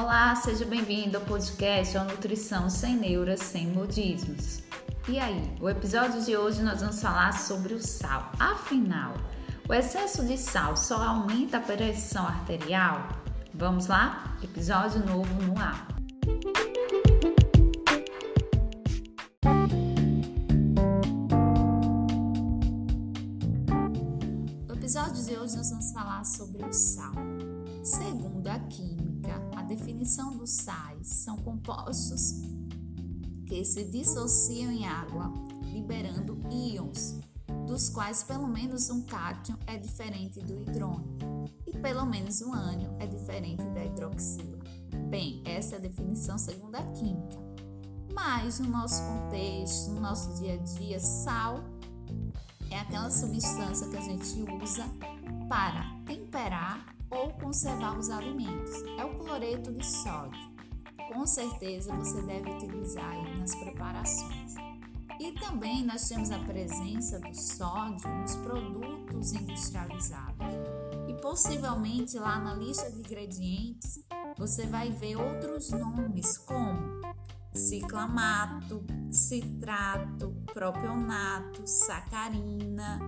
Olá, seja bem-vindo ao podcast A Nutrição Sem Neuras, Sem Modismos. E aí, o episódio de hoje nós vamos falar sobre o sal. Afinal, o excesso de sal só aumenta a pressão arterial? Vamos lá? Episódio novo no ar. No episódio de hoje nós vamos falar sobre o sal. Segundo a química, definição dos sais são compostos que se dissociam em água, liberando íons, dos quais pelo menos um cátion é diferente do hidrônio e pelo menos um ânion é diferente da hidroxila. Bem, essa é a definição segundo a química. Mas no nosso contexto, no nosso dia a dia, sal é aquela substância que a gente usa para temperar ou conservar os alimentos. É o cloreto de sódio. Com certeza você deve utilizar nas preparações. E também nós temos a presença do sódio nos produtos industrializados. E possivelmente lá na lista de ingredientes você vai ver outros nomes como ciclamato, citrato, propionato, sacarina,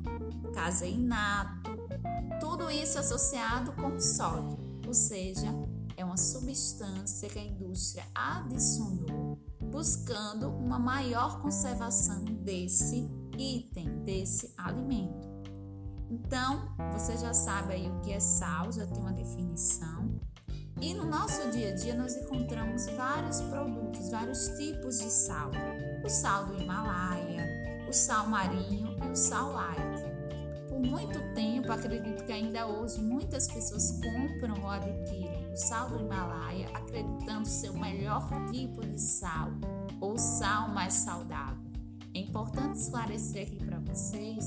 caseinato, tudo isso associado com sódio, ou seja, é uma substância que a indústria adicionou buscando uma maior conservação desse item, desse alimento. Então, você já sabe aí o que é sal, já tem uma definição. E no nosso dia a dia nós encontramos vários produtos, vários tipos de sal. O sal do Himalaia, o sal marinho e o sal light muito tempo, acredito que ainda hoje muitas pessoas compram ou adquirem o sal do Himalaia acreditando ser o melhor tipo de sal ou sal mais saudável. É importante esclarecer aqui para vocês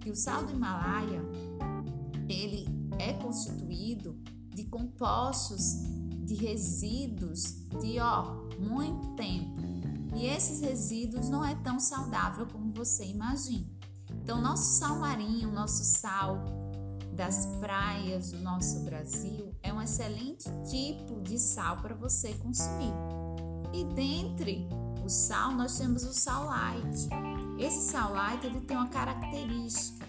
que o sal do Himalaia ele é constituído de compostos de resíduos de ó, muito tempo. E esses resíduos não é tão saudável como você imagina. Então, nosso sal marinho, nosso sal das praias do nosso Brasil é um excelente tipo de sal para você consumir. E dentre o sal, nós temos o sal light. Esse sal light ele tem uma característica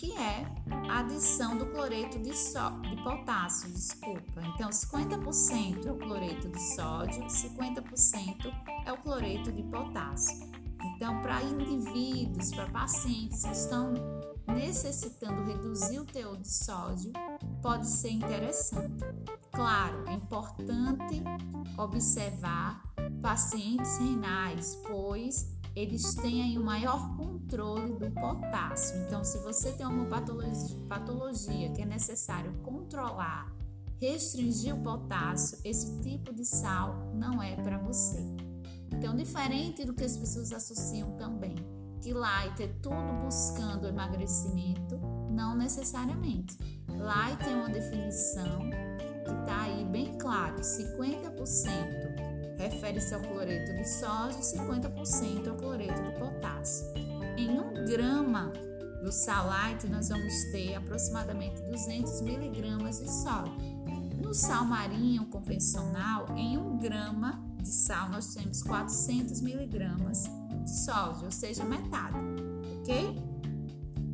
que é a adição do cloreto de, só, de potássio, desculpa. Então, 50% é o cloreto de sódio, 50% é o cloreto de potássio. Então, para indivíduos, para pacientes que estão necessitando reduzir o teor de sódio, pode ser interessante. Claro, é importante observar pacientes renais, pois eles têm aí um maior controle do potássio. Então, se você tem uma patologia, patologia que é necessário controlar, restringir o potássio, esse tipo de sal não é para você. Então, diferente do que as pessoas associam também, que light é tudo buscando emagrecimento, não necessariamente. Light é uma definição que está aí bem claro: 50% refere-se ao cloreto de sódio, 50% ao cloreto de potássio. Em um grama do sal light, nós vamos ter aproximadamente 200 miligramas de sódio. No sal marinho convencional, em um grama de sal, nós temos 400 miligramas de sódio, ou seja, metade, ok?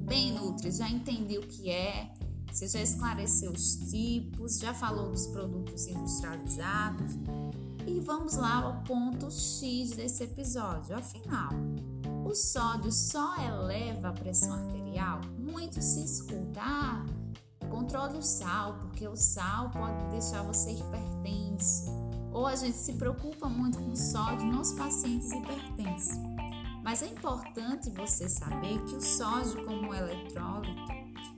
Bem, Nutri, já entendi o que é, você já esclareceu os tipos, já falou dos produtos industrializados. E vamos lá ao ponto X desse episódio. Afinal, o sódio só eleva a pressão arterial? Muito se escuta, ah, controle o sal, porque o sal pode deixar você hipertenso ou a gente se preocupa muito com sódio nos pacientes hipertensos. Mas é importante você saber que o sódio, como eletrólito,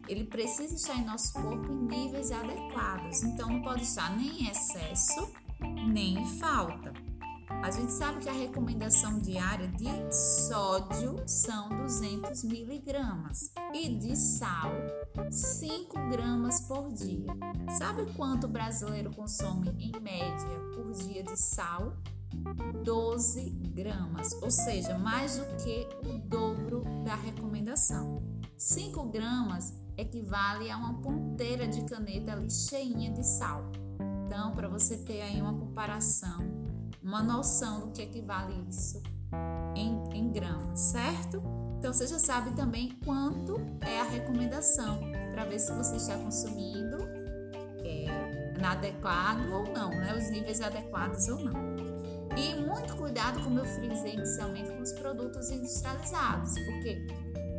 ele precisa estar em nosso corpo em níveis adequados. Então, não pode estar nem em excesso, nem em falta. A gente sabe que a recomendação diária de sódio são 200 miligramas e de sal 5 gramas por dia. Sabe quanto o brasileiro consome em média por dia de sal? 12 gramas, ou seja, mais do que o dobro da recomendação. 5 gramas equivale a uma ponteira de caneta ali cheinha de sal. Então, para você ter aí uma comparação, uma noção do que equivale isso em, em gramas, certo? Então, você já sabe também quanto é a recomendação para ver se você está consumindo é, adequado ou não, né? Os níveis adequados ou não. E muito cuidado, como eu frisei inicialmente, com os produtos industrializados, porque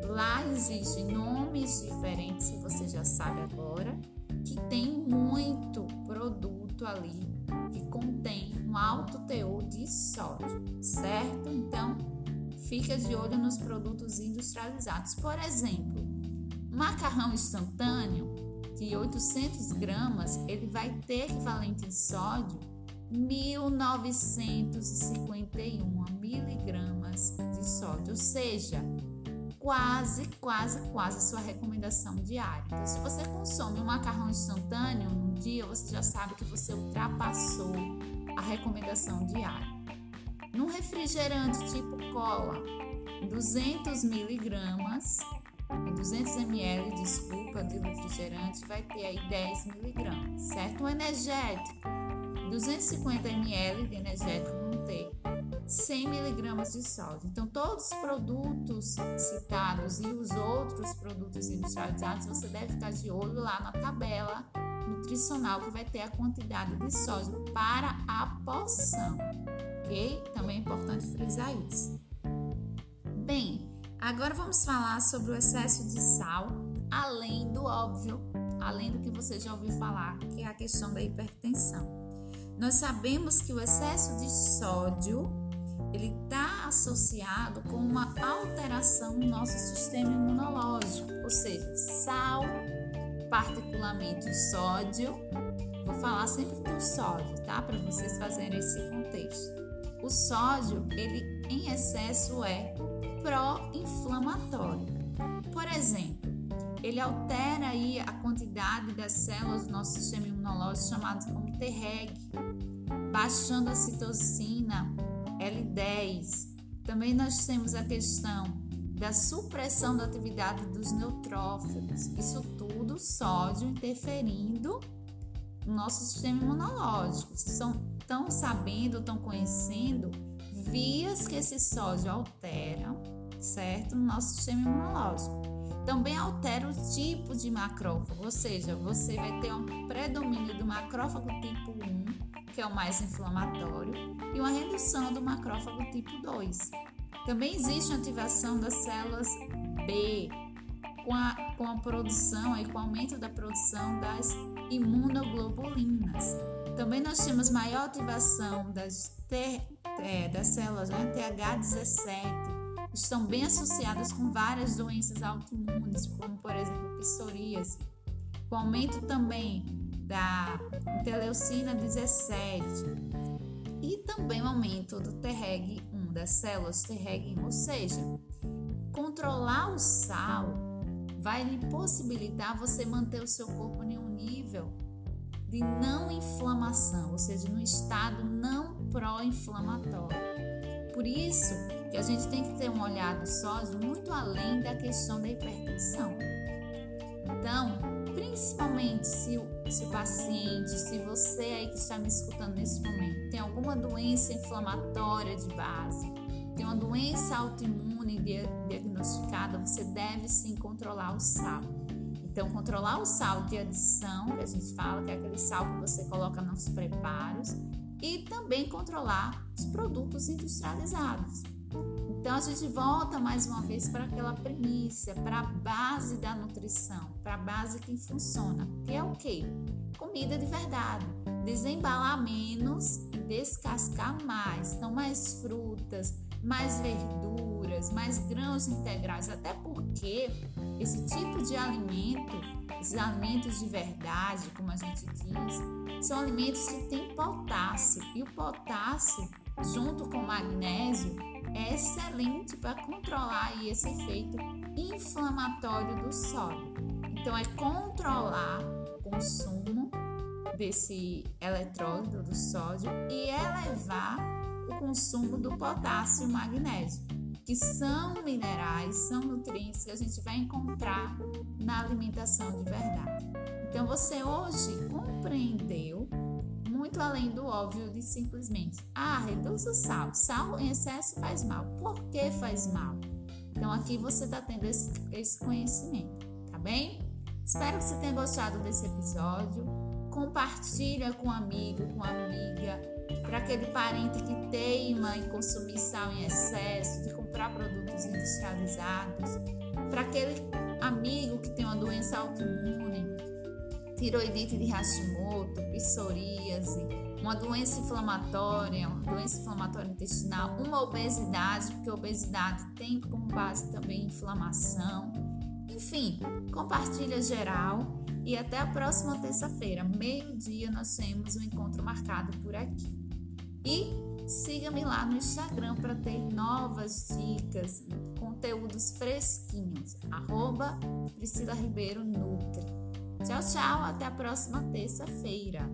lá existem nomes diferentes, se você já sabe agora, que tem muito produto ali que contém um alto teor de sódio, certo? Então, fica de olho nos produtos industrializados. Por exemplo, macarrão instantâneo de 800 gramas, ele vai ter equivalente em sódio 1951 miligramas de sódio, ou seja, quase, quase, quase a sua recomendação diária. Então, se você consome um macarrão instantâneo no dia, você já sabe que você ultrapassou a recomendação diária. Num refrigerante tipo cola, 200 miligramas, 200 ml, desculpa, de refrigerante, vai ter aí 10 miligramas, certo? Um energético, 250 ml de energético vão ter 100 miligramas de sódio. Então, todos os produtos citados e os outros produtos industrializados, você deve ficar de olho lá na tabela nutricional que vai ter a quantidade de sódio para a porção, Também é importante frisar isso. Bem, agora vamos falar sobre o excesso de sal, além do óbvio, além do que você já ouviu falar, que é a questão da hipertensão. Nós sabemos que o excesso de sódio ele está associado com uma alteração no nosso sistema imunológico, ou seja, sal, particularmente o sódio. Vou falar sempre do sódio, tá? Para vocês fazerem esse contexto. O sódio, ele em excesso é pró-inflamatório. Por exemplo, ele altera aí a quantidade das células do nosso sistema imunológico chamadas como Treg, baixando a citocina L10. Também nós temos a questão da supressão da atividade dos neutrófilos. Isso tudo sódio interferindo no nosso sistema imunológico. Vocês estão sabendo, estão conhecendo vias que esse sódio altera, certo? No nosso sistema imunológico também altera o tipo de macrófago, ou seja, você vai ter um predomínio do macrófago tipo 1, que é o mais inflamatório, e uma redução do macrófago tipo 2. Também existe ativação das células B, com a, com a produção e com o aumento da produção das imunoglobulinas. Também nós temos maior ativação das, é, das células né, TH17, estão bem associadas com várias doenças autoimunes, como por exemplo psoríase. O aumento também da interleucina 17 e também o aumento do Treg1, das células Treg1, ou seja, controlar o sal vai lhe possibilitar você manter o seu corpo em um nível de não inflamação, ou seja, no estado não pró-inflamatório. Por isso, que a gente tem que ter um olhar do sódio muito além da questão da hipertensão. Então, principalmente se se o paciente, se você aí que está me escutando nesse momento, tem alguma doença inflamatória de base, tem uma doença autoimune diagnosticada, você deve sim controlar o sal. Então, controlar o sal de adição, que a gente fala, que é aquele sal que você coloca nos preparos, e também controlar os produtos industrializados. Então a gente volta mais uma vez para aquela premissa, para a base da nutrição, para a base que funciona, que é o quê? Comida de verdade. Desembalar menos e descascar mais. Então, mais frutas, mais verduras, mais grãos integrais, até porque esse tipo de alimento, esses alimentos de verdade, como a gente diz, são alimentos que têm potássio. E o potássio, junto com o magnésio, é excelente para controlar esse efeito inflamatório do sódio. Então, é controlar o consumo desse eletrólito do sódio e elevar o consumo do potássio e magnésio, que são minerais, são nutrientes que a gente vai encontrar na alimentação de verdade. Então, você hoje compreendeu muito além do óbvio de simplesmente, ah, reduz o sal. Sal em excesso faz mal. Por que faz mal? Então aqui você está tendo esse, esse conhecimento, tá bem? Espero que você tenha gostado desse episódio. Compartilha com um amigo, com amiga, para aquele parente que teima em consumir sal em excesso, de comprar produtos industrializados, para aquele amigo que tem uma doença autoimune, tiroidite de Hashimoto, psoríase, uma doença inflamatória, uma doença inflamatória intestinal, uma obesidade, porque a obesidade tem como base também inflamação. Enfim, compartilha geral e até a próxima terça-feira, meio-dia, nós temos um encontro marcado por aqui. E siga-me lá no Instagram para ter novas dicas, conteúdos fresquinhos. Arroba Priscila Ribeiro Nutri. Tchau, tchau. Até a próxima terça-feira.